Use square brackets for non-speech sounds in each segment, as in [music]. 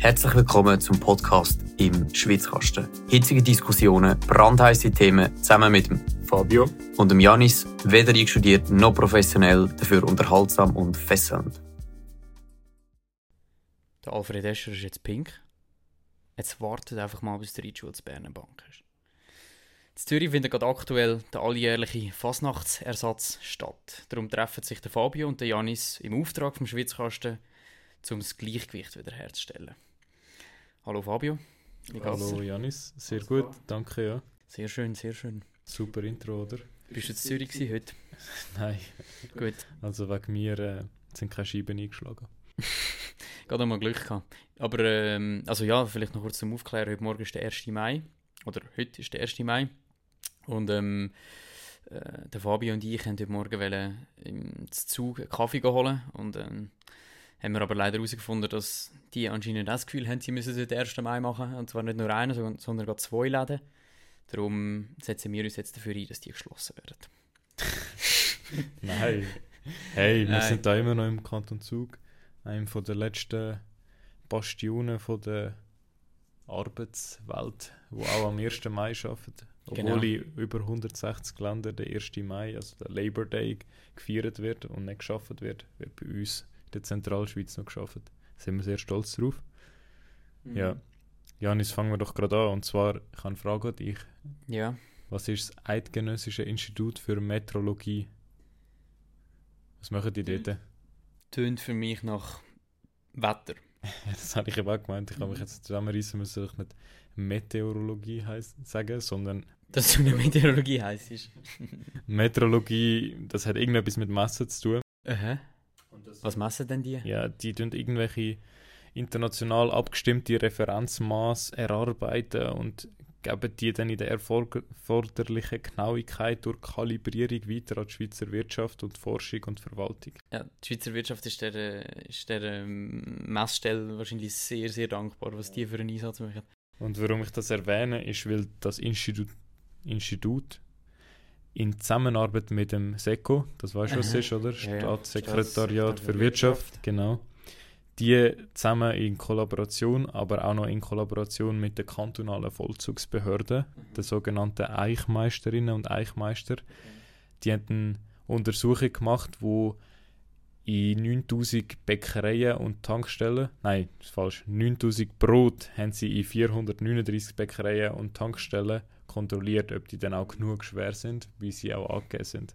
Herzlich willkommen zum Podcast im Schwitzkasten. Hitzige Diskussionen, brandheiße Themen zusammen mit dem Fabio und dem Janis, weder einstudiert noch professionell, dafür unterhaltsam und fesselnd. Der Alfred Escher ist jetzt pink. Jetzt wartet einfach mal, bis der Einschul zu Bern Bank ist. In Zürich findet gerade aktuell der alljährliche Fasnachtsersatz statt. Darum treffen sich der Fabio und der Janis im Auftrag vom Schwitzkasten, um das Gleichgewicht wiederherzustellen. Hallo Fabio. Hallo Janis, sehr gut, danke ja. Sehr schön, sehr schön. Super Intro, oder? Bist du in Zürich heute? [laughs] Nein. Gut. Also wegen mir äh, sind keine Scheiben eingeschlagen. [laughs] Gerade mal Glück gehabt. Aber, ähm, also ja, vielleicht noch kurz zum Aufklären. Heute Morgen ist der 1. Mai. Oder heute ist der 1. Mai. Und ähm, äh, der Fabio und ich haben heute Morgen wollen, im Zug einen Kaffee holen. Und ähm, haben wir aber leider herausgefunden, dass die anscheinend das Gefühl haben, sie müssen es den 1. Mai machen. Und zwar nicht nur einen, sondern, sondern gerade zwei Läden. Darum setzen wir uns jetzt dafür ein, dass die geschlossen werden. [laughs] Nein. Hey, wir Nein. sind da immer noch im Kanton Zug. Einem von der letzten Bastionen von der Arbeitswelt, wo auch am 1. Mai arbeitet. Obwohl Genau. in über 160 Ländern der 1. Mai, also der Labor Day, gefeiert wird und nicht geschafft wird, wird bei uns der Zentralschweiz noch geschafft. Da sind wir sehr stolz drauf. Ja. Janis, fangen wir doch gerade an. Und zwar, ich habe eine Frage an dich. Ja. Was ist das Eidgenössische Institut für Meteorologie? Was machen die dort? Tönt für mich nach Wetter. [laughs] Das habe ich eben auch gemeint. Ich habe mich jetzt zusammenreißen müssen, dass ich nicht Meteorologie heisst, sagen, sondern Dass du eine Meteorologie heisst. Meteorologie, das hat irgendetwas mit Messen zu tun. Aha. Was messen denn die? Ja, die tun irgendwelche international abgestimmte Referenzmaß erarbeiten und geben die dann in der erforder- erforderlichen Genauigkeit durch Kalibrierung weiter an die Schweizer Wirtschaft und Forschung und Verwaltung. Ja, die Schweizer Wirtschaft ist der, ist der ähm, Messstelle wahrscheinlich sehr, sehr dankbar, was die für einen Einsatz machen. Und warum ich das erwähne, ist, weil das Institut, Institut in Zusammenarbeit mit dem SECO, das weißt du, was es Aha. ist, oder? Ja. Staatssekretariat für Wirtschaft, genau. Die zusammen in Kollaboration, aber auch noch in Kollaboration mit der kantonalen Vollzugsbehörde, der sogenannten Eichmeisterinnen und Eichmeister, die haben eine Untersuchung gemacht, wo in 9000 Bäckereien und Tankstellen, nein, das ist falsch, 9000 Brot haben sie in 439 Bäckereien und Tankstellen kontrolliert, ob die dann auch genug schwer sind, wie sie auch angegeben sind.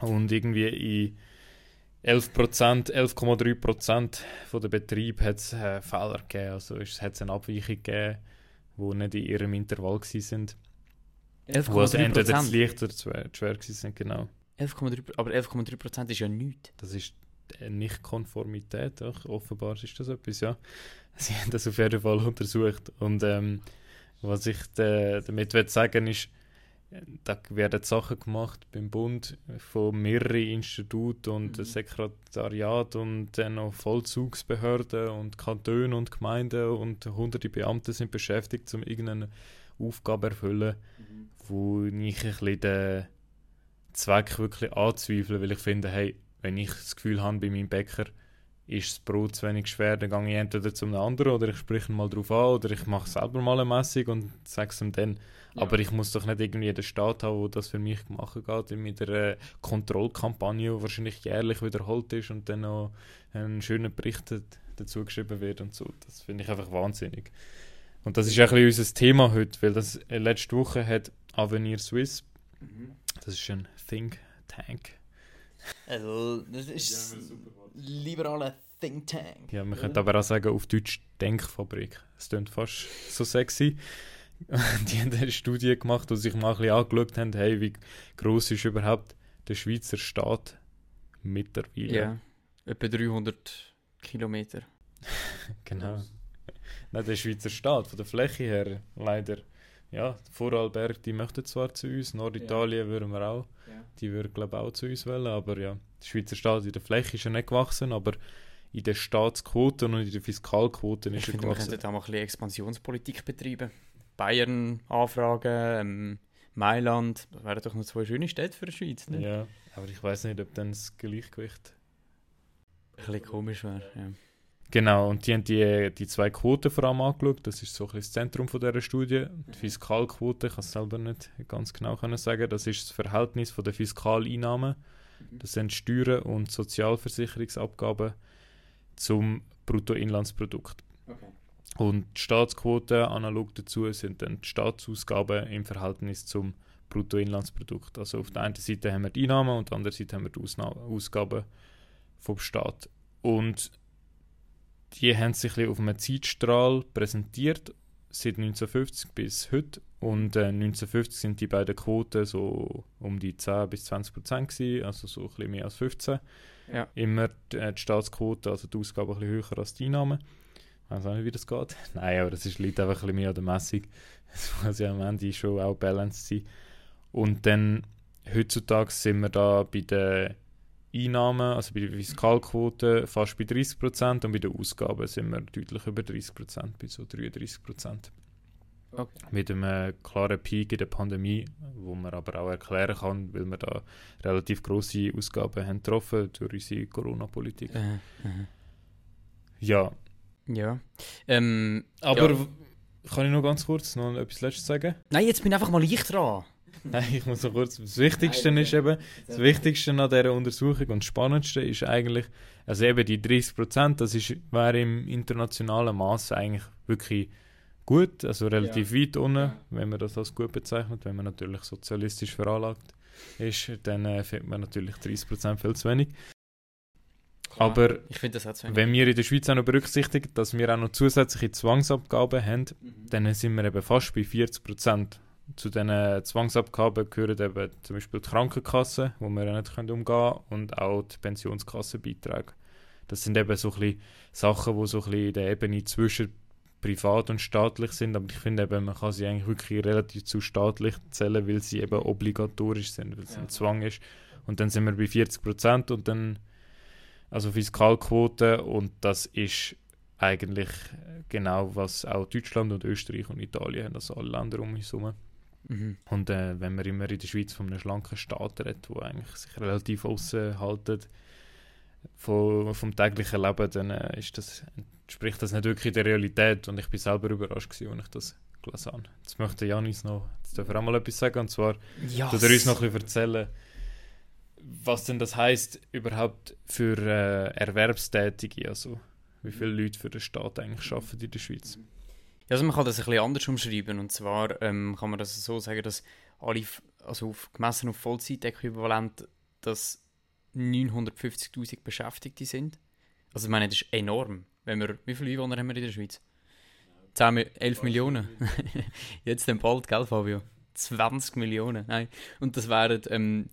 Und irgendwie in 11%, 11,3% von der Betrieb hat es äh, Fehler gegeben, also hat es eine Abweichung gegeben, die nicht in ihrem Intervall waren. Wo es entweder zu 11,3 leicht oder zu schwer, waren, genau. 11,3 Aber 11,3% ist ja nichts. Das ist eine Nicht-Konformität, doch. offenbar ist das etwas, ja. [laughs] Sie haben das auf jeden Fall untersucht. Und ähm, was ich da- damit will sagen ist, da werden Sachen gemacht beim Bund von mehreren Instituten und Mhm. Sekretariat und dann noch Vollzugsbehörden und Kantone und Gemeinden und hunderte Beamte sind beschäftigt, um irgendeine Aufgabe zu erfüllen, wo ich ein bisschen den Zweck wirklich anzweifle, weil ich finde, hey, wenn ich das Gefühl habe, bei meinem Bäcker ist das Brot zu wenig schwer, dann gehe ich entweder zum anderen oder ich spreche ihn mal drauf an oder ich mache selber mal eine Messung und sage es ihm dann. Aber ich muss doch nicht irgendwie den Staat haben, der das für mich machen geht, mit einer Kontrollkampagne, die wahrscheinlich jährlich wiederholt ist und dann noch ein schöner Bericht dazu geschrieben wird und so. Das finde ich einfach wahnsinnig. Und das ist ein bisschen unser Thema heute, weil das äh, letzte Woche hat Avenir Swiss, das ist ein Think Tank. Also, das ist liberaler Think Tank. Ja, man könnte aber auch sagen, auf Deutsch Denkfabrik. Es klingt fast so sexy. [laughs] Die haben eine Studie gemacht, wo sie sich mal ein bisschen angeschaut haben, hey, wie groß ist überhaupt der Schweizer Staat mittlerweile? Ja. Etwa 300 Kilometer. [laughs] Genau. Nein, der Schweizer Staat, von der Fläche her, leider. Ja, Vorarlberg, die möchten zwar zu uns, Norditalien würden wir auch, die würden glaube ich auch zu uns wollen, aber ja, der Schweizer Staat in der Fläche ist ja nicht gewachsen, aber in den Staatsquoten und in den Fiskalquoten Ich ist er finde, wir gewachsen. könnten da mal ein bisschen Expansionspolitik betreiben. Bayern anfragen, ähm, Mailand. Das wären doch noch zwei schöne Städte für die Schweiz. Ne? Ja, aber ich weiß nicht, ob dann das Gleichgewicht Ein bisschen komisch wäre. Ja. Genau, und die haben die, die zwei Quoten vor allem angeschaut. Das ist so ein bisschen das Zentrum von dieser Studie. Die Fiskalquote, ich kann es selber nicht ganz genau können sagen, das ist das Verhältnis von der Fiskaleinnahmen, das sind Steuern und Sozialversicherungsabgaben zum Bruttoinlandsprodukt. Okay. Und die Staatsquote analog dazu sind dann die Staatsausgaben im Verhältnis zum Bruttoinlandsprodukt. Also auf der einen Seite haben wir die Einnahmen und auf der anderen Seite haben wir die Ausna Ausgaben vom Staat. Und die haben sich ein auf einem Zeitstrahl präsentiert, seit 1950 bis heute. Und äh, 1950 sind die beiden Quoten so um die 10 bis 20 Prozent gewesen, also so ein bisschen mehr als 15. Ja. Immer die, äh, die Staatsquote, also die Ausgaben ein bisschen höher als die Einnahmen. Ich weiß auch nicht, wie das geht. [laughs] Nein, aber das ist, liegt einfach ein bisschen mehr an der Messung. [laughs] Es muss ja am Ende schon auch balanced sein. Und dann, heutzutage sind wir da bei den Einnahmen, also bei der Fiskalquote, fast bei 30% und bei den Ausgaben sind wir deutlich über 30%, bei so 33%. Okay. Mit einem klaren Peak in der Pandemie, wo man aber auch erklären kann, weil wir da relativ große Ausgaben haben getroffen durch unsere Corona-Politik. Uh -huh. Ja. Ja. Ähm, aber ja. kann ich noch ganz kurz noch etwas Letztes sagen? Nein, jetzt bin einfach mal ich dran. [laughs] Nein, ich muss noch kurz. Das Wichtigste ist eben, das Wichtigste an dieser Untersuchung und das Spannendste ist eigentlich, also eben die 30 Prozent, das ist, wäre im internationalen Maß eigentlich wirklich gut, also relativ ja. weit unten, ja. wenn man das als gut bezeichnet. Wenn man natürlich sozialistisch veranlagt ist, dann äh, findet man natürlich 30 Prozent viel zu wenig. Klar, Aber wenn wir in der Schweiz auch noch berücksichtigen, dass wir auch noch zusätzliche Zwangsabgaben haben, mhm. dann sind wir eben fast bei 40 Prozent zu diesen Zwangsabgaben gehören eben zum Beispiel die Krankenkasse, wo wir nicht umgehen können, und auch die Pensionskassenbeiträge. Das sind eben so ein Sachen, die so ein in der Ebene zwischen privat und staatlich sind, aber ich finde eben, man kann sie eigentlich wirklich relativ zu staatlich zählen, weil sie eben obligatorisch sind, weil es ja. ein Zwang ist. Und dann sind wir bei 40 Prozent und dann, also Fiskalquote und das ist eigentlich genau, was auch Deutschland und Österreich und Italien haben, also alle Länder um uns herum. Mhm. Und äh, wenn man immer in der Schweiz von einem schlanken Staat redet, der eigentlich sich relativ aushaltet von, vom täglichen Leben, dann äh, ist das, entspricht das nicht wirklich der Realität. Und ich bin selber überrascht, gewesen, als ich das gelesen habe. Jetzt möchte Janis noch, jetzt darf er auch mal etwas sagen, und zwar, yes. du uns noch ein bisschen erzählen, was denn das heißt überhaupt für äh, Erwerbstätige, also wie viele Leute für den Staat eigentlich arbeiten in der Schweiz. Also man kann das ein bisschen anders umschreiben. Und zwar ähm, kann man das so sagen, dass alle, also auf, gemessen auf Vollzeitäquivalent, dass 950'000 Beschäftigte sind. Also ich meine, das ist enorm. Wenn wir, wie viele Einwohner haben wir in der Schweiz? 10, 11 Millionen. [laughs] Jetzt dann bald, gell Fabio? 20 Millionen. Nein. Und das wären ähm,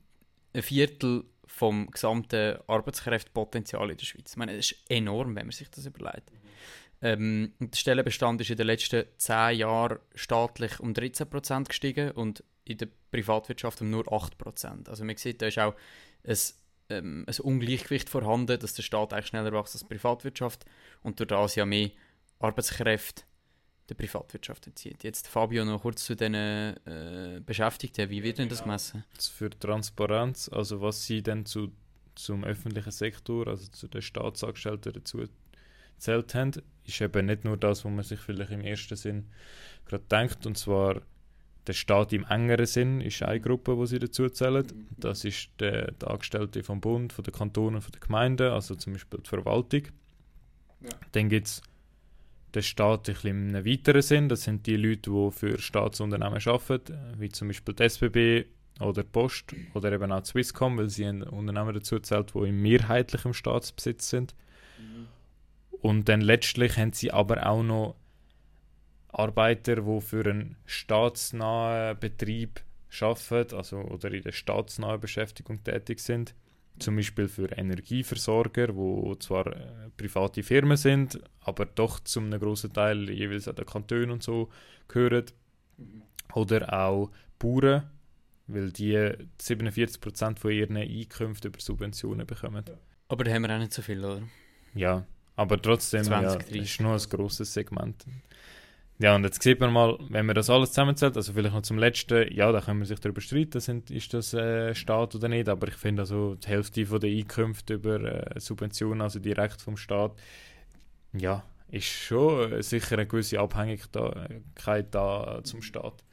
ein Viertel vom gesamten Arbeitskräftepotenzial in der Schweiz. Ich meine, das ist enorm, wenn man sich das überlegt. Ähm, der Stellenbestand ist in den letzten 10 Jahren staatlich um 13% gestiegen und in der Privatwirtschaft um nur 8%. Also man sieht, da ist auch ein, ähm, ein Ungleichgewicht vorhanden, dass der Staat eigentlich schneller wächst als die Privatwirtschaft und durch das ja mehr Arbeitskräfte der Privatwirtschaft entzieht. Jetzt Fabio noch kurz zu den äh, Beschäftigten. Wie wird denn das gemessen? Für Transparenz, also was sie denn zu, zum öffentlichen Sektor, also zu den Staatsangestellten dazu zählt haben, ist eben nicht nur das, was man sich vielleicht im ersten Sinn gerade denkt, und zwar der Staat im engeren Sinn ist eine Gruppe, die sie dazu zählen. Das ist der, der Angestellte vom Bund, von den Kantonen, von den Gemeinden, also zum Beispiel die Verwaltung. Ja. Dann gibt es den Staat in einem weiteren Sinn. Das sind die Leute, die für Staatsunternehmen arbeiten, wie zum Beispiel die SBB oder die Post oder eben auch die Swisscom, weil sie ein Unternehmen dazu zählt, die im mehrheitlichen Staatsbesitz sind. Mhm. Und dann letztlich haben sie aber auch noch Arbeiter, die für einen staatsnahen Betrieb arbeiten, also oder in der staatsnahen Beschäftigung tätig sind. Zum Beispiel für Energieversorger, wo zwar äh, private Firmen sind, aber doch zum einem großen Teil jeweils an den Kantonen und so gehören. Oder auch Bauern, weil die 47% von ihren Einkünften über Subventionen bekommen. Aber da haben wir auch nicht so viel, oder? Ja, aber trotzdem 20, ja, ist nur ein grosses Segment. Ja, und jetzt sieht man mal, wenn man das alles zusammenzählt, also vielleicht noch zum Letzten, ja, da können wir sich darüber streiten, sind, ist das äh, Staat oder nicht, aber ich finde also die Hälfte von der Einkünfte über äh, Subventionen, also direkt vom Staat, Ja, ist schon äh, sicher eine gewisse Abhängigkeit da zum Staat.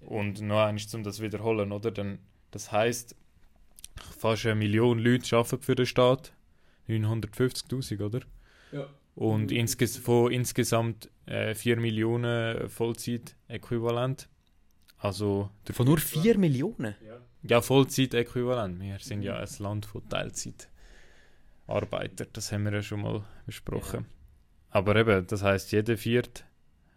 Und noch eins, um das wiederholen, oder? Dann, das heißt, fast eine Million Leute arbeiten für den Staat. 950.000, oder? Ja. Und insges von insgesamt äh, 4 Millionen Vollzeit-Äquivalent. Also Von nur 4 Millionen? ja, Vollzeit-Äquivalent. Wir sind ja ein Land von Teilzeitarbeiter. Das haben wir ja schon mal besprochen. Aber eben, das heißt, jeder vierte,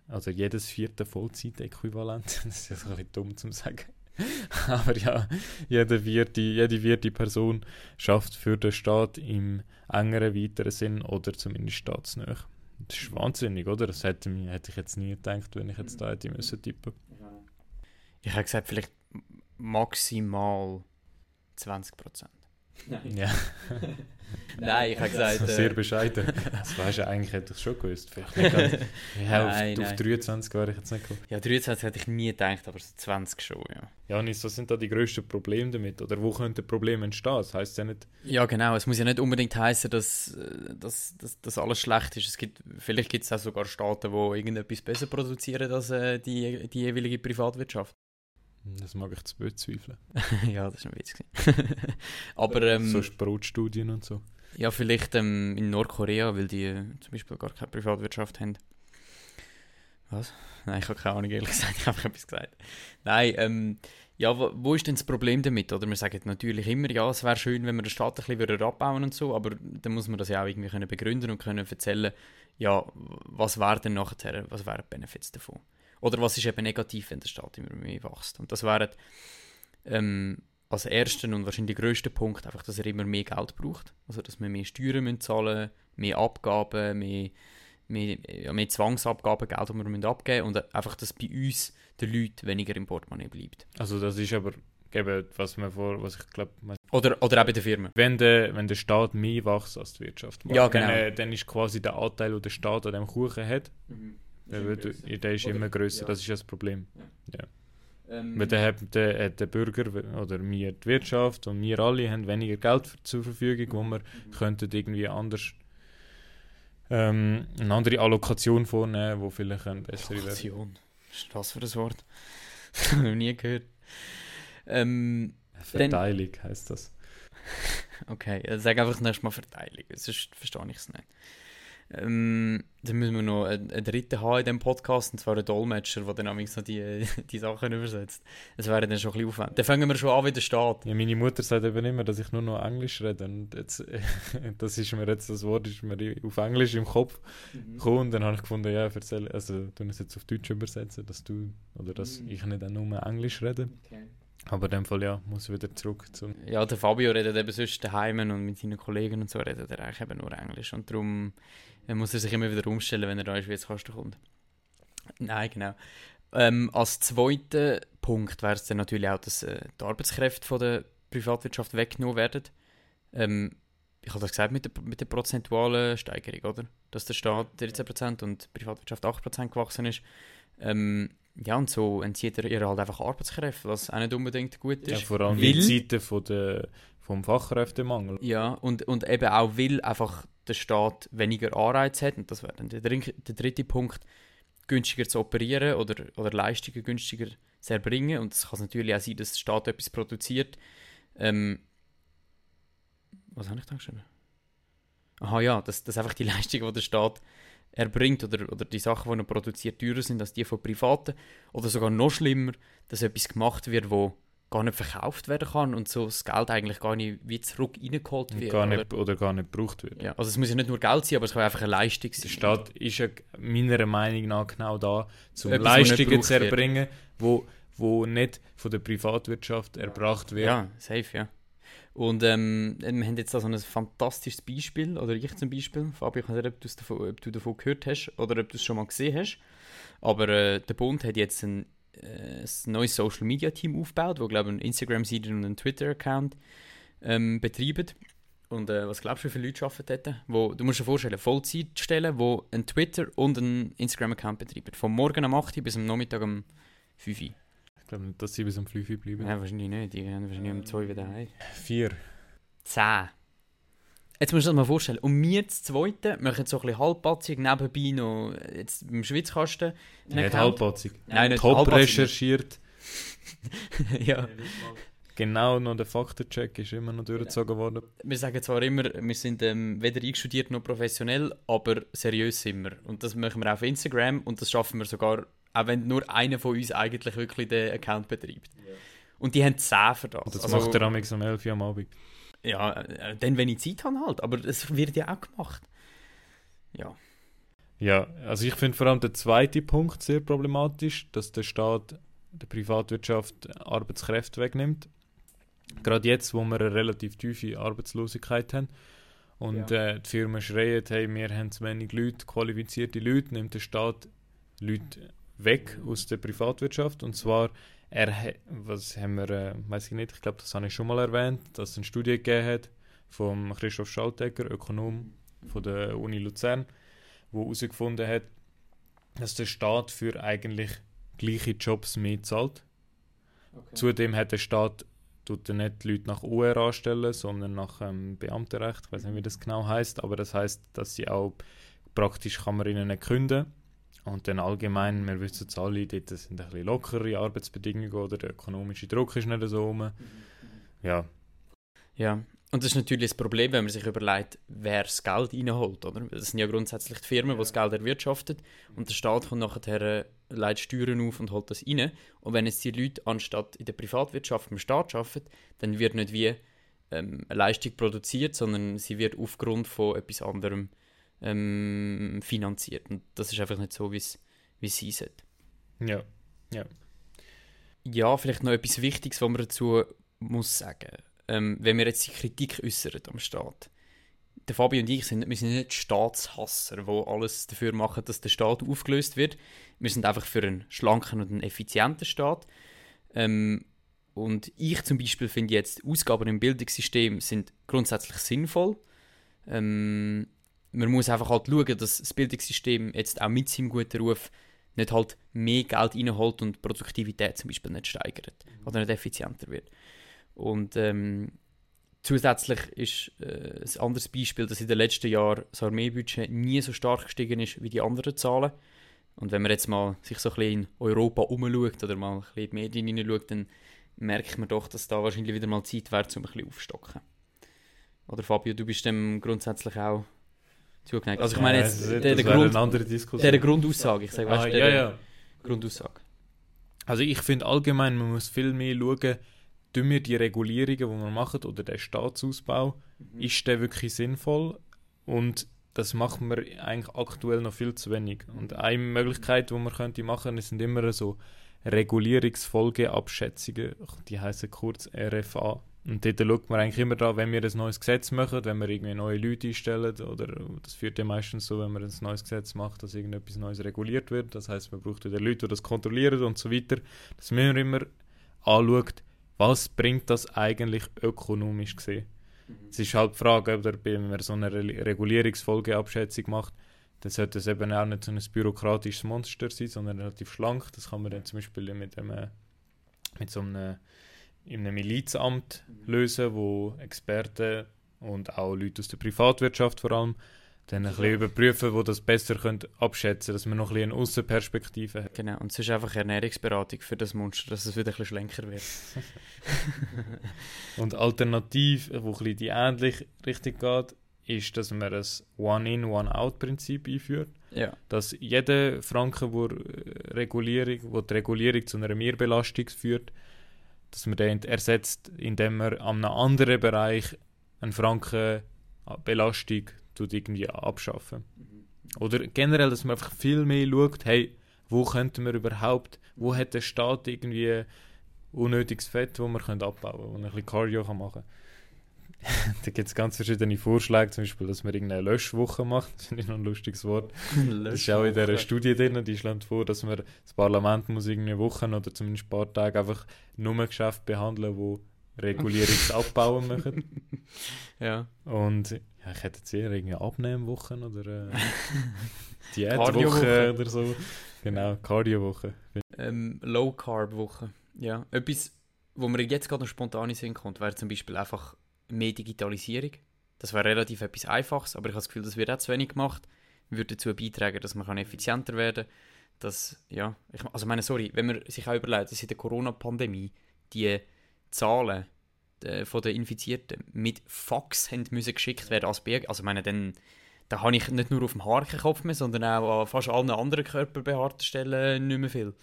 also jedes vierte Vollzeit-Äquivalent, [laughs] das ist jetzt ein bisschen dumm zu sagen. [laughs] Aber ja, jede vierte, jede vierte Person schafft für den Staat im engeren, weiteren Sinn oder zumindest staatsnah. Das ist wahnsinnig, oder? Das hätte, hätte ich jetzt nie gedacht, wenn ich jetzt da hätte müssen tippen. Ich habe gesagt, vielleicht maximal 20 Prozent. Ja, [laughs] Nein, ich habe gesagt. sehr Äh, bescheiden. Das weißt du, eigentlich hätte ich es schon gewusst. Vielleicht nicht ganz. [laughs] Ja, Nein, auf, auf nein. 23 wäre ich jetzt nicht gekommen. ja, 23 hätte ich nie gedacht, aber so 20 schon, ja. Janis, was sind da die grössten Probleme damit? Oder wo könnte Probleme entstehen? Das heisst ja nicht, Ja, genau. Es muss ja nicht unbedingt heißen, dass, äh, dass, dass, dass alles schlecht ist. Es gibt, vielleicht gibt es auch sogar Staaten, die irgendetwas besser produzieren als äh, die, die jeweilige Privatwirtschaft. Das mag ich zu bezweifeln. [laughs] ja, das war ein Witz. Aber ähm, so Brotstudien und so. ja, vielleicht ähm, in Nordkorea, weil die äh, zum Beispiel gar keine Privatwirtschaft haben. Was? Nein, ich habe keine Ahnung, ehrlich gesagt. [laughs] Ich habe einfach etwas gesagt. Nein, ähm, ja, wo, wo ist denn das Problem damit? Oder wir sagen natürlich immer, ja, es wäre schön, wenn wir den Staat ein bisschen abbauen und so, aber dann muss man das ja auch irgendwie können begründen und können erzählen, ja, was wäre denn nachher, was wären die Benefits davon? Oder was ist eben negativ, wenn der Staat immer mehr wächst? Und das wäre ähm, als ersten und wahrscheinlich grössten Punkt einfach, dass er immer mehr Geld braucht. Also, dass wir mehr Steuern müssen zahlen mehr Abgaben, mehr, mehr, ja, mehr Zwangsabgaben, Geld, das wir müssen abgeben und einfach, dass bei uns den Leuten weniger im Portemonnaie bleibt. Also das ist aber, eben, was man vor, was ich glaube, Oder, oder auch bei den Firmen. wenn der, wenn der Staat mehr wächst als die Wirtschaft, Ja, genau. dann, äh, dann ist quasi der Anteil, den der Staat an dem Kuchen hat, der, wird, der ist immer größer. Das ist ja das Problem. Ähm, Weil dann hat der, hat der Bürger oder wir die Wirtschaft und wir alle haben weniger Geld für- zur Verfügung, wo wir könnten irgendwie anders ähm, eine andere Allokation vornehmen, wo vielleicht eine bessere wäre. Allokation. Was ist das für ein Wort? [laughs] Das habe ich noch nie gehört. Ähm, Verteilung heisst das. [laughs] okay, also sag einfach das nächste Mal Verteilung, sonst verstehe ich es nicht. Ähm, dann müssen wir noch einen, einen dritten haben in diesem Podcast, und zwar einen Dolmetscher, der dann amigs noch die, [laughs] die Sachen übersetzt. Das wäre dann schon ein bisschen aufwendig. Dann fangen wir schon an, wie der steht. Ja, meine Mutter sagt eben immer, dass ich nur noch Englisch rede. Und jetzt, [laughs] das ist mir jetzt, das Wort ist mir auf Englisch im Kopf gekommen. Und dann habe ich gefunden, ja, erzähl, also tu es jetzt auf Deutsch übersetzen, dass du, oder dass Mhm. ich nicht auch nur Englisch rede. Aber in dem Fall, ja, muss ich wieder zurück zum... Ja, der Fabio redet eben sonst daheim und mit seinen Kollegen und so redet er eigentlich eben nur Englisch. Und darum äh, muss er sich immer wieder umstellen, wenn er da in Schweizkasten kommt. Nein, genau. Ähm, als zweiter Punkt wäre es dann natürlich auch, dass äh, die Arbeitskräfte von der Privatwirtschaft weggenommen werden. Ähm, ich habe das gesagt mit der, mit der prozentualen Steigerung, oder? Dass der Staat 13% und die Privatwirtschaft 8% gewachsen ist. Ähm, ja, und so entzieht er ihr halt einfach Arbeitskräfte, was auch nicht unbedingt gut Ja, ist. vor allem Weil- in Zeiten von der, vom Fachkräftemangel. Ja, und, und eben auch, weil einfach der Staat weniger Anreiz hat, und das wäre dann der, der dritte Punkt, günstiger zu operieren oder, oder Leistungen günstiger zu erbringen. Und es kann natürlich auch sein, dass der Staat etwas produziert. Ähm, was habe ich da geschrieben? Aha, ja, dass, dass einfach die [laughs] Leistungen, die der Staat erbringt oder, oder die Sachen, die er produziert, teurer sind als die von Privaten. Oder sogar noch schlimmer, dass etwas gemacht wird, wo gar nicht verkauft werden kann und so das Geld eigentlich gar nicht wie zurück reingeholt wird. gar oder? nicht, oder gar nicht gebraucht wird. Ja, also es muss ja nicht nur Geld sein, aber es kann einfach eine Leistung Der sein. Staat ist ja meiner Meinung nach genau da, um Etwas, Leistungen zu wird. erbringen, wo, wo nicht von der Privatwirtschaft erbracht werden. Ja, safe, ja. Und ähm, wir haben jetzt da so ein fantastisches Beispiel, oder ich zum Beispiel. Fabio, ich weiß nicht, ob, davon, ob du davon gehört hast oder ob du es schon mal gesehen hast. Aber äh, der Bund hat jetzt ein, ein neues Social Media Team aufgebaut, wo glaube ich, einen Instagram-Seite und einen Twitter-Account ähm, betreiben. Und äh, was glaubst du, wie viele Leute arbeiten dort? Wo, du musst dir vorstellen, Vollzeitstellen, die einen Twitter und einen Instagram-Account betreiben. Vom Morgen um 8 Uhr bis am Nachmittag um 5 Uhr. Ich glaube nicht, dass sie bis um 5 Uhr bleiben. Ja, wahrscheinlich nicht. Die gehen wahrscheinlich um 2 Uhr wieder heim. Vier. 10. Jetzt musst du dir das mal vorstellen. Und wir das Zweite machen so ein bisschen halbpatzig nebenbei noch jetzt im Schwitzkasten. Nicht halbpatzig. Nein, nicht Top halbpatzig. recherchiert. [laughs] ja. Genau, noch der Faktencheck ist immer noch durchgezogen worden. Wir sagen zwar immer, wir sind ähm, weder eingestudiert noch professionell, aber seriös sind wir. Und das machen wir auch auf Instagram und das schaffen wir sogar, auch wenn nur einer von uns eigentlich wirklich den Account betreibt. Und die haben 10 für das. Und das Also, macht er am um 11 Uhr am Abend. Ja, äh, dann, wenn ich Zeit habe halt. Aber es wird ja auch gemacht. Ja. Ja, also ich finde vor allem der zweite Punkt sehr problematisch, dass der Staat der Privatwirtschaft Arbeitskräfte wegnimmt. Gerade jetzt, wo wir eine relativ tiefe Arbeitslosigkeit haben und äh, die Firmen schreien, hey, wir haben zu wenig Leute, qualifizierte Leute, nimmt der Staat Leute weg aus der Privatwirtschaft und zwar er, was haben wir, äh, weiß ich nicht, ich glaube, das habe ich schon mal erwähnt, dass es eine Studie gegeben hat vom Christoph Schaltegger, Ökonom von der Uni Luzern, wo herausgefunden hat, dass der Staat für eigentlich gleiche Jobs mehr zahlt. Zudem hat der Staat tut er nicht die Leute nach UR anstellen, sondern nach ähm, Beamtenrecht. Ich weiß nicht, wie das genau heißt, aber das heißt, dass sie auch praktisch kann man ihnen nicht künden. Und dann allgemein, wir wissen es alle, dort sind ein bisschen lockere Arbeitsbedingungen oder der ökonomische Druck ist nicht so rum. Ja, Ja. Und das ist natürlich das Problem, wenn man sich überlegt, wer das Geld reinholt, oder? Das sind ja grundsätzlich die Firmen, die das Geld erwirtschaften und der Staat kommt nachher, leitet Steuern auf und holt das rein. Und wenn jetzt die Leute anstatt in der Privatwirtschaft beim Staat arbeiten, dann wird nicht wie ähm, eine Leistung produziert, sondern sie wird aufgrund von etwas anderem ähm, finanziert. Und das ist einfach nicht so, wie es sein sollte. ja, Ja, vielleicht noch etwas Wichtiges, was man dazu muss sagen. Ähm, wenn wir jetzt die Kritik äußern am Staat. Der Fabi und ich sind, wir sind nicht Staatshasser, die alles dafür machen, dass der Staat aufgelöst wird. Wir sind einfach für einen schlanken und einen effizienten Staat. Ähm, und ich zum Beispiel finde jetzt, Ausgaben im Bildungssystem sind grundsätzlich sinnvoll. Ähm, man muss einfach halt schauen, dass das Bildungssystem jetzt auch mit seinem guten Ruf nicht halt mehr Geld reinholt und die Produktivität zum Beispiel nicht steigert oder nicht effizienter wird. Und ähm, zusätzlich ist äh, ein anderes Beispiel, dass in den letzten Jahren das Armeebudget nie so stark gestiegen ist wie die anderen Zahlen. Und wenn man jetzt mal sich so ein bisschen in Europa umschaut oder mal ein bisschen in die Medien hineinschaut, dann merkt man doch, dass da wahrscheinlich wieder mal Zeit wäre, um ein bisschen aufstocken. Oder Fabio, du bist dem grundsätzlich auch zugeneigt. Also ich meine jetzt, das, der, der, Grund, eine andere Diskussion. der Grundaussage, ich sage, weißt ah, du, ja, der ja. Grundaussage. Also ich finde allgemein, man muss viel mehr schauen, tun wir die Regulierungen, die wir machen, oder der Staatsausbau, ist der wirklich sinnvoll? Und das machen wir eigentlich aktuell noch viel zu wenig. Und eine Möglichkeit, die man könnte machen, das sind immer so Regulierungsfolgeabschätzungen, die heißen kurz RFA. Und dort schaut man eigentlich immer da, wenn wir ein neues Gesetz machen, wenn wir irgendwie neue Leute einstellen, oder das führt ja meistens so, wenn man ein neues Gesetz macht, dass irgendetwas Neues reguliert wird. Das heißt, man braucht wieder Leute, die das kontrollieren und so weiter. Dass man immer anschaut, was bringt das eigentlich ökonomisch gesehen. Es ist halt die Frage, oder, wenn man so eine Re Regulierungsfolgeabschätzung macht, dann sollte es eben auch nicht so ein bürokratisches Monster sein, sondern relativ schlank. Das kann man dann zum Beispiel mit, einem, mit so einem, in einem Milizamt lösen, wo Experten und auch Leute aus der Privatwirtschaft vor allem dann ein bisschen überprüfen, wo das besser können abschätzen dass man noch ein bisschen eine Aussenperspektive hat. Genau, und es ist einfach Ernährungsberatung für das Monster, dass es wieder ein bisschen schlanker wird. [laughs] Und alternativ, wo ein bisschen die ähnliche Richtung geht, ist, dass man das One-in, One-out-Prinzip einführt. Ja. Dass jeder Franken, wo, äh, Regulierung, wo die Regulierung zu einer Mehrbelastung führt, dass man den ersetzt, indem man an einem anderen Bereich eine Franken Belastung tut irgendwie abschaffen. Oder generell, dass man einfach viel mehr schaut, hey, wo könnte man überhaupt, wo hat der Staat irgendwie unnötiges Fett, wo man könnte abbauen wo man ein bisschen Cardio kann machen kann. [laughs] da gibt es ganz verschiedene Vorschläge, zum Beispiel, dass man irgendeine Löschwoche macht. Das finde ich noch ein lustiges Wort. Das ist auch in dieser Studie drin, die schlägt vor, dass man das Parlament muss irgendwie Wochen oder zumindest ein paar Tage einfach nur Geschäfte behandeln, wo Regulierungsabbauen [laughs] machen. Ja. Und ja, ich hätte jetzt eher irgendwie Abnehmwochen oder äh. [laughs] Diätwoche oder so. Genau, Cardio-Woche. Ähm, Low Carb Woche. Ja. Etwas, wo mir jetzt gerade noch spontan in Sinn kommt, wäre zum Beispiel einfach mehr Digitalisierung. Das wäre relativ etwas Einfaches, aber ich habe das Gefühl, das wird auch zu wenig gemacht. Würde dazu beitragen, dass man effizienter werden kann. Dass, ja, ich, also meine, sorry, wenn man sich auch überlegt, dass in der Corona-Pandemie die Zahlen äh, von den Infizierten mit Fax müssen geschickt werden als Berg. Also meine, dann da habe ich nicht nur auf dem Haarkopf mehr, sondern auch an fast allen anderen körperbehaarten Stellen nicht mehr viel.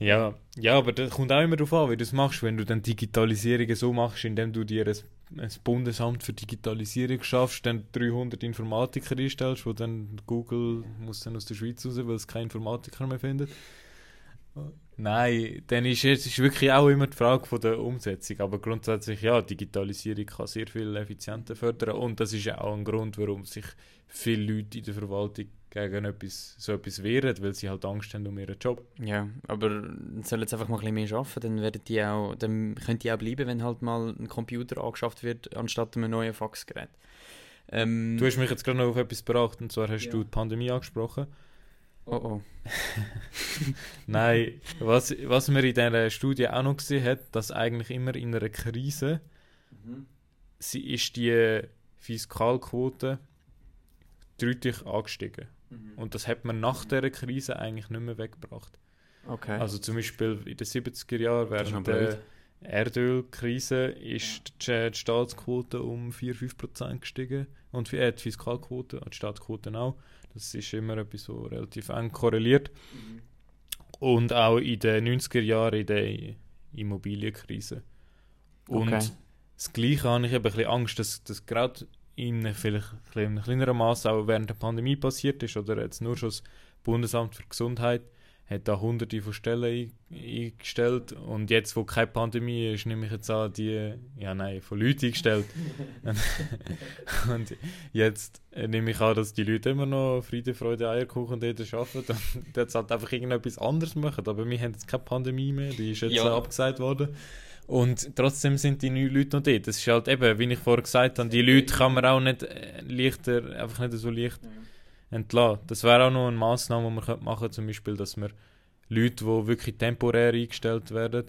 Ja, ja, aber das kommt auch immer darauf an, wie du es machst. Wenn du dann Digitalisierung so machst, indem du dir ein, ein Bundesamt für Digitalisierung schaffst, dann 300 Informatiker einstellst, wo dann Google muss dann aus der Schweiz raus, weil es keine Informatiker mehr findet. Nein, dann ist es wirklich auch immer die Frage von der Umsetzung. Aber grundsätzlich, ja, Digitalisierung kann sehr viel effizienter fördern. Und das ist ja auch ein Grund, warum sich viele Leute in der Verwaltung gegen etwas, so etwas wehren, weil sie halt Angst haben um ihren Job. Ja, aber sollen jetzt einfach mal ein bisschen mehr arbeiten, dann, werden die auch, dann können die auch bleiben, wenn halt mal ein Computer angeschafft wird, anstatt einem neuen Faxgerät. Ähm, du hast mich jetzt gerade noch auf etwas beracht, und zwar hast ja. du die Pandemie angesprochen. Oh oh. [laughs] Nein, was, was man in dieser Studie auch noch gesehen hat, dass eigentlich immer in einer Krise mhm. sie ist die Fiskalquote deutlich angestiegen. Mhm. Und das hat man nach dieser Krise eigentlich nicht mehr weggebracht. Okay. Also zum Beispiel in den 70er Jahren während der Erdölkrise ist die Staatsquote um 4-5% gestiegen und äh, die Fiskalquote, die Staatsquote auch. Das ist immer etwas so relativ eng korreliert. Mhm. Und auch in den 90er Jahren in der Immobilienkrise. Und okay. das Gleiche habe ich eben ein bisschen Angst, dass, dass gerade in vielleicht in einem kleineren Maß auch während der Pandemie passiert ist oder jetzt nur schon das Bundesamt für Gesundheit hat da hunderte von Stellen eingestellt und jetzt, wo keine Pandemie ist, nehme ich jetzt an, die, ja nein, von Leuten eingestellt. [laughs] und jetzt nehme ich an, dass die Leute immer noch Friede, Freude, Eierkuchen dort arbeiten und jetzt halt einfach irgendetwas anderes machen, aber wir haben jetzt keine Pandemie mehr, die ist jetzt ja. abgesagt worden. Und trotzdem sind die neuen Leute noch dort. Das ist halt eben, wie ich vorher gesagt habe, die Leute kann man auch nicht äh, leichter, einfach nicht so leicht entlassen. Das wäre auch noch eine Massnahme, die man machen könnte, zum Beispiel, dass man Leute, die wirklich temporär eingestellt werden,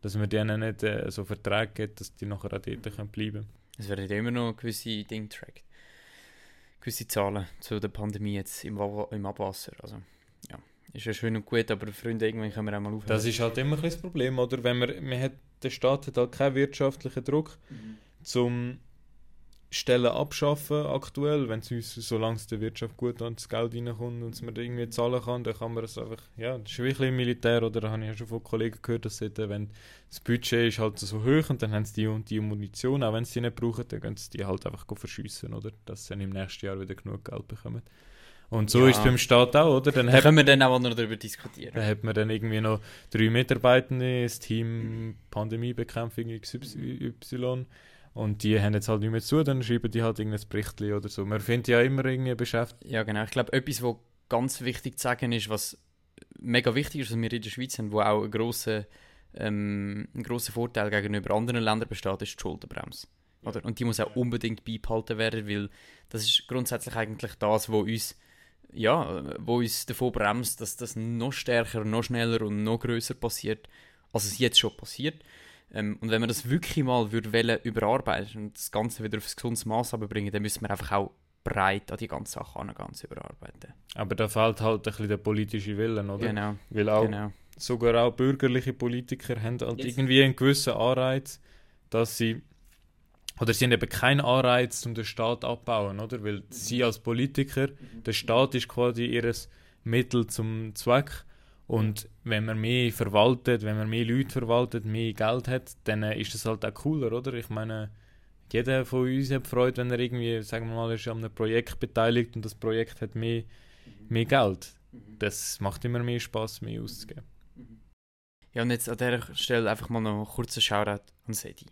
dass man denen nicht äh, so Verträge gibt, dass die nachher auch dort können bleiben Es werden immer noch gewisse Dinge getrackt. Gewisse Zahlen zu der Pandemie jetzt im, Abwasser. Also, ist ja schön und gut, aber Freunde, irgendwann können wir auch mal aufhören. Das ist halt immer ein das Problem, oder? Wenn man, man hat, der Staat hat halt keinen wirtschaftlichen Druck, mhm. zum Stellen abschaffen aktuell, wenn es uns, solange es der Wirtschaft gut und das Geld reinkommt und man irgendwie zahlen kann, dann kann man es einfach, ja, das ist wirklich im Militär, oder da habe ich ja schon von Kollegen gehört, dass dort, wenn das Budget ist halt so hoch und dann haben sie die und die Munition, auch wenn sie die nicht brauchen, dann können sie die halt einfach verschiessen, oder, dass sie dann im nächsten Jahr wieder genug Geld bekommen. Und so ja. ist es beim Staat auch, oder? Dann da können wir dann auch noch darüber diskutieren. Dann hat man dann irgendwie noch drei Mitarbeitende, das Team Pandemiebekämpfung XY und die haben jetzt halt nicht mehr zu, dann schreiben die halt irgendein Bericht oder so. Man findet ja immer irgendwie beschäftigt. Ja, genau. Ich glaube, etwas, was ganz wichtig zu sagen ist, was mega wichtig ist, was wir in der Schweiz haben, wo auch ein grosser, ähm, ein grosser Vorteil gegenüber anderen Ländern besteht, ist die Schuldenbremse. Oder? Und die muss auch unbedingt beibehalten werden, weil das ist grundsätzlich eigentlich das, was uns, ja, wo uns davor bremst, dass das noch stärker, noch schneller und noch größer passiert, als es jetzt schon passiert. Ähm, und wenn man das wirklich mal würde überarbeiten und das Ganze wieder auf ein gesundes Maß bringen, dann müssen wir einfach auch breit an die ganze Sache an, ganz überarbeiten. Aber da fehlt halt ein bisschen der politische Willen, oder? Genau. Weil auch, genau. sogar auch bürgerliche Politiker haben halt Jetzt. irgendwie einen gewissen Anreiz, dass sie oder sie haben eben keinen Anreiz, um den Staat abbauen, oder? Weil sie als Politiker, der Staat ist quasi ihr Mittel zum Zweck und wenn man mehr verwaltet, wenn man mehr Leute verwaltet, mehr Geld hat, dann äh, ist das halt auch cooler, oder? Ich meine, jeder von uns hat Freude, wenn er irgendwie, sagen wir mal, ist an einem Projekt beteiligt und das Projekt hat mehr, mehr Geld. Das macht immer mehr Spaß, mehr auszugeben. Ja, und jetzt an dieser Stelle einfach mal noch kurz ein Shoutout an Sedi.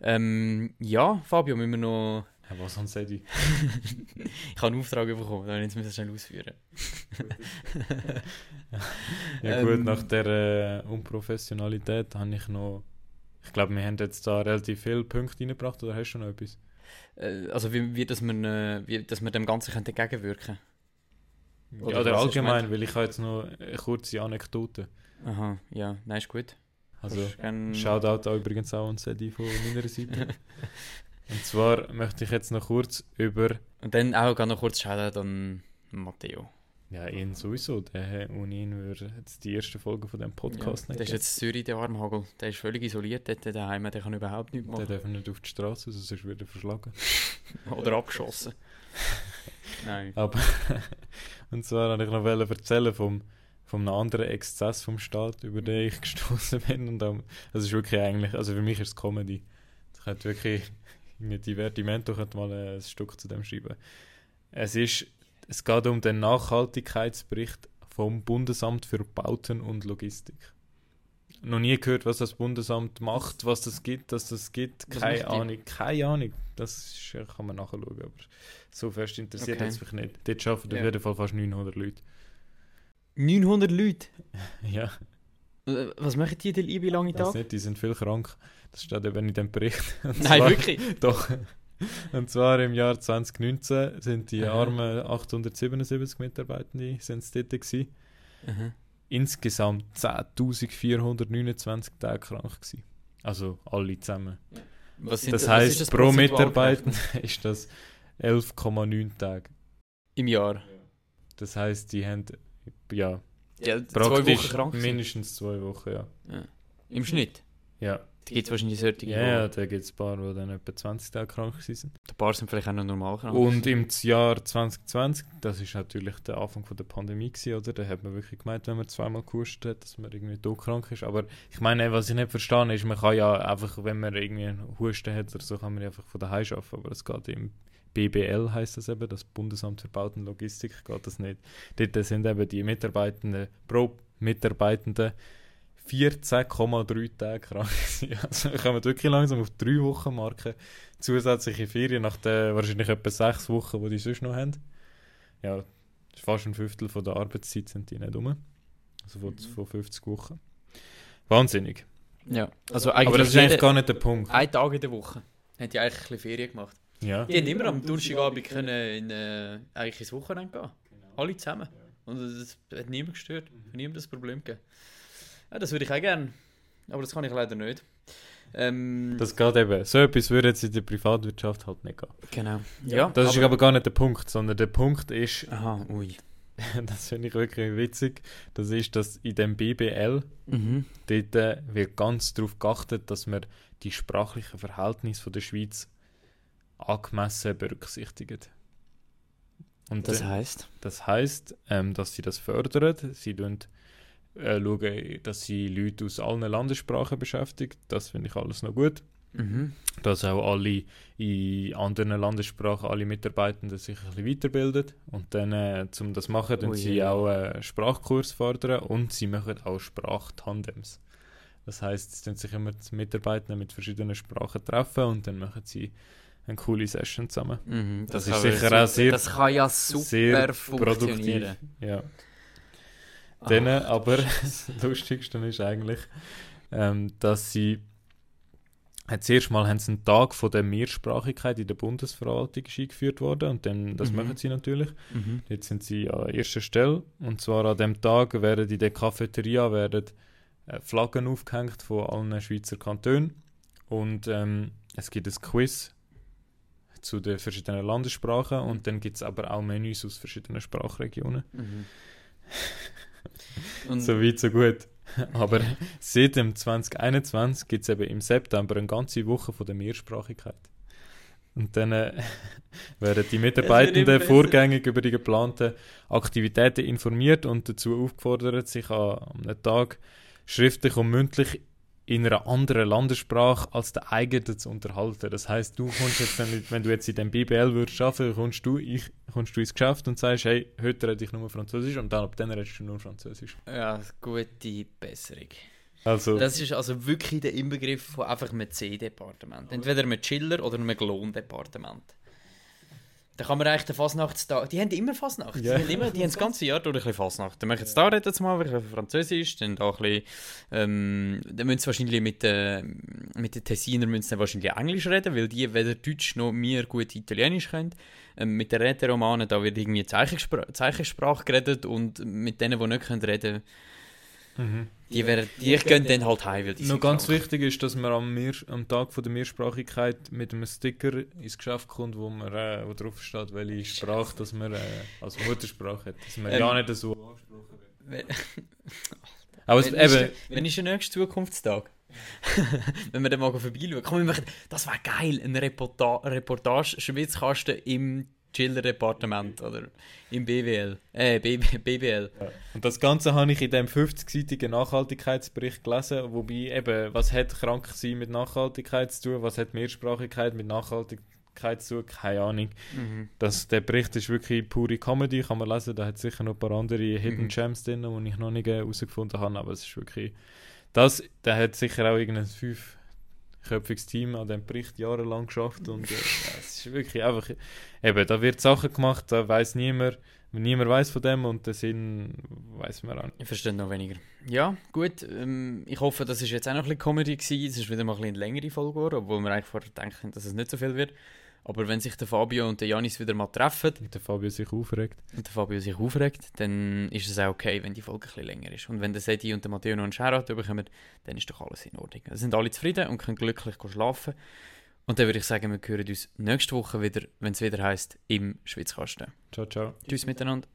Ähm, ja, Fabio, müssen wir noch ja, was haben sie [laughs] Ich habe einen Auftrag bekommen, dann müssen wir schnell ausführen. [laughs] ja gut, ähm, nach der äh, Unprofessionalität habe ich noch... Ich glaube, wir haben jetzt da relativ viele Punkte reingebracht, oder hast du noch etwas? Äh, also wie, wie, dass man, äh, wie dass man dem Ganzen entgegenwirken könnte? Oder, ja, oder allgemein, weil ich habe jetzt noch eine kurze Anekdote. Aha, ja, nein, ist gut. Also, Shoutout auch übrigens auch an Sedi von meiner Seite. [laughs] Und zwar möchte ich jetzt noch kurz über. Und dann auch noch kurz Shoutout an Matteo. Ja, ihn sowieso. Der, ohne ihn würde jetzt die erste Folge von dem Podcast ja, nicht Der ist jetzt Zürich, der Armhagel. Der ist völlig isoliert dort daheim. Der kann überhaupt nichts machen. Der darf nicht auf die Straße, sonst wird er verschlagen. [laughs] Oder abgeschossen. [laughs] Nein. Aber, und zwar wollte ich noch erzählen vom, vom einem anderen Exzess vom Staat, über den ich [laughs] gestoßen bin. Und dann, das ist wirklich eigentlich, also für mich ist es Comedy. Ich könnte wirklich, mit Divertimento könnte mal ein Stück zu dem schreiben. Es ist es geht um den Nachhaltigkeitsbericht vom Bundesamt für Bauten und Logistik. Noch nie gehört, was das Bundesamt macht, was das gibt, dass das gibt. Keine Ahnung. Keine Ahnung. Das ist, kann man nachschauen. Aber so fest interessiert okay. es mich nicht. Dort arbeiten ja. auf jeden Fall fast 900 Leute. 900 Leute? [laughs] ja. Was machen die denn liebe lange Tag? Das nicht, die sind viel krank. Das steht eben in dem Bericht. [laughs] Nein, zwar, wirklich? [laughs] Doch. Und zwar im Jahr 2019 sind die armen 877 Mitarbeitende sind dort gewesen. Aha. Insgesamt 10.429 Tage krank gewesen. Also alle zusammen. das, das heisst, das pro Mitarbeiter ist das 11,9 Tage. Im Jahr? Das heisst, die haben ja, ja praktisch mindestens zwei Wochen, ja. ja. Im Schnitt? Ja. Da gibt es wahrscheinlich solche, Ja, ja da gibt es ein paar, die dann etwa 20 Tage krank sind. Ein paar sind vielleicht auch noch normal krank. Und im Jahr 2020, das ist natürlich der Anfang von der Pandemie gewesen, oder? Da hat man wirklich gemeint, wenn man zweimal gehustet hat, dass man irgendwie krank ist. Aber ich meine, was ich nicht verstehe, ist, man kann ja einfach, wenn man irgendwie einen Husten hat oder so, kann man einfach von daheim arbeiten. Aber es geht im BBL heißt das eben, das Bundesamt für Bauten und Logistik, geht das nicht. Dort sind eben die Mitarbeitenden, pro Mitarbeitenden 14,3 Tage krank [laughs] Also wir kommen wirklich langsam auf drei Wochen Marke. Zusätzliche Ferien nach den wahrscheinlich etwa sechs Wochen, die die sonst noch haben. Ja, fast ein Fünftel von der Arbeitszeit sind die nicht um. Also von, mhm. von 50 Wochen. Wahnsinnig. Ja, also eigentlich Aber das ist eigentlich gar nicht der Punkt. Ein Tag in der Woche. Hat die eigentlich ein bisschen Ferien gemacht. Ja. Die haben immer am Donnerstagabend können in, äh, eigentlich ins Wochenende gehen. Genau. Alle zusammen. Ja. Und das hat niemand gestört. Mhm. Niemand das Problem gegeben. Ja, das würde ich auch gerne. Aber das kann ich leider nicht. Ähm, das geht eben. So etwas würde jetzt in der Privatwirtschaft halt nicht gehen. Genau. Ja, das aber ist aber gar nicht der Punkt, sondern der Punkt ist. [laughs] Aha, ui. [laughs] das finde ich wirklich witzig. Das ist, dass in dem BBL mhm. dort äh, wird ganz darauf geachtet, dass man die sprachlichen Verhältnisse von der Schweiz angemessen berücksichtigt. Und das heißt? Das heißt, ähm, dass sie das fördern. Sie tun äh, schauen, dass sie Leute aus allen Landessprachen beschäftigt. Das finde ich alles noch gut. Mhm. Dass auch alle in anderen Landessprachen, alle Mitarbeitenden sich ein bisschen weiterbilden. Und dann, äh, um das zu machen, oh, sie auch äh, Sprachkurs fordern und sie machen auch Sprachtandems. Das heißt, sie sich immer die Mitarbeiter mit verschiedenen Sprachen treffen und dann machen sie eine coole Session zusammen. Mhm, das, das ist sicher auch sehr, das kann ja super produktiv. Ja. Dann, Ach, aber [laughs] das Lustigste ist eigentlich, ähm, dass sie Zuerst mal haben sie einen Tag von der Mehrsprachigkeit in der Bundesverwaltung eingeführt worden und dann, das mhm. machen sie natürlich. Mhm. Jetzt sind sie an erster Stelle und zwar an dem Tag werden in der Cafeteria werden äh, Flaggen aufgehängt von allen Schweizer Kantonen und ähm, es gibt ein Quiz zu den verschiedenen Landessprachen und dann gibt es aber auch Menüs aus verschiedenen Sprachregionen. Mhm. [laughs] so weit, so gut. [laughs] Aber seit dem 2021 gibt es eben im September eine ganze Woche von der Mehrsprachigkeit. Und dann äh, [laughs] werden die Mitarbeitenden vorgängig über die geplanten Aktivitäten informiert und dazu aufgefordert, sich an einem Tag schriftlich und mündlich in einer anderen Landessprache als der eigenen zu unterhalten. Das heißt, du kommst jetzt dann, wenn du jetzt in dem BBL würdest arbeiten, kommst du, ich, kommst du ins Geschäft und sagst, hey, heute rede ich nur Französisch und dann ab dann redest du nur Französisch. Ja, gute Besserung. Also, das ist also wirklich der Inbegriff von einfach einem C-Departement. Entweder einem Chiller oder einem Glon-Departement. Da kann man eigentlich den Fasnachtstag. Die haben immer Fasnacht. Yeah. Die, haben immer, die haben das ganze Jahr durch ein bisschen Fasnacht. Dann machen sie da jetzt mal ein Französisch, dann da ein bisschen. Ähm, dann müssen sie wahrscheinlich mit, äh, mit den Tessinern müssen sie wahrscheinlich Englisch reden, weil die weder Deutsch noch mir gut Italienisch können. Ähm, mit den Räteromanen, da wird irgendwie Zeichensprache, Zeichensprache geredet und mit denen, die nicht können reden Mhm. Die, werden, die gehen dann halt heim, weil die Noch ganz krank. wichtig ist, dass man am, Mehr, am Tag von der Mehrsprachigkeit mit einem Sticker ins Geschäft kommt, wo, man, äh, wo drauf steht, welche Sprache dass man äh, als Muttersprache hat. Dass man Ähm, ja nicht so angesprochen wird. [laughs] Wenn- Aber Wenn ist, eben, wenn ist der nächste Zukunftstag? [laughs] wenn wir dann mal vorbeischauen. Komm, wir machen, das wäre geil, eine Reporta Reportage Schwitzkasten im Chiller-Departement oder im BWL. Äh, BB, BBL. Und das Ganze habe ich in dem 50-seitigen Nachhaltigkeitsbericht gelesen, wobei eben, was hat krank sein mit Nachhaltigkeit zu tun, was hat Mehrsprachigkeit mit Nachhaltigkeit zu tun, keine Ahnung. Mhm. Das, der Bericht ist wirklich pure Comedy, kann man lesen, da hat sicher noch ein paar andere Hidden Mhm. Gems drin, die ich noch nicht äh, herausgefunden habe, aber es ist wirklich, das, der hat sicher auch irgendein fünfköpfiges Team an dem Bericht jahrelang geschafft und äh, es ist wirklich einfach, eben, da wird Sachen gemacht, da weiß niemand, niemand weiß von dem und den Sinn weiß man auch nicht. Ich verstehe noch weniger. Ja, gut. Ähm, ich hoffe, das ist jetzt auch noch ein bisschen Comedy gewesen. Es ist wieder mal ein bisschen eine längere Folge geworden, obwohl wir eigentlich vorher denken, dass es nicht so viel wird. Aber wenn sich der Fabio und der Janis wieder mal treffen Und der Fabio sich aufregt. und der Fabio sich aufregt, dann ist es auch okay, wenn die Folge ein bisschen länger ist. Und wenn der Sedi und der Matteo noch einen Shoutout bekommen, dann ist doch alles in Ordnung. Dann sind alle zufrieden und können glücklich schlafen. Und dann würde ich sagen, wir hören uns nächste Woche wieder, wenn es wieder heißt im Schwitzkasten. Ciao, ciao. Tschüss miteinander.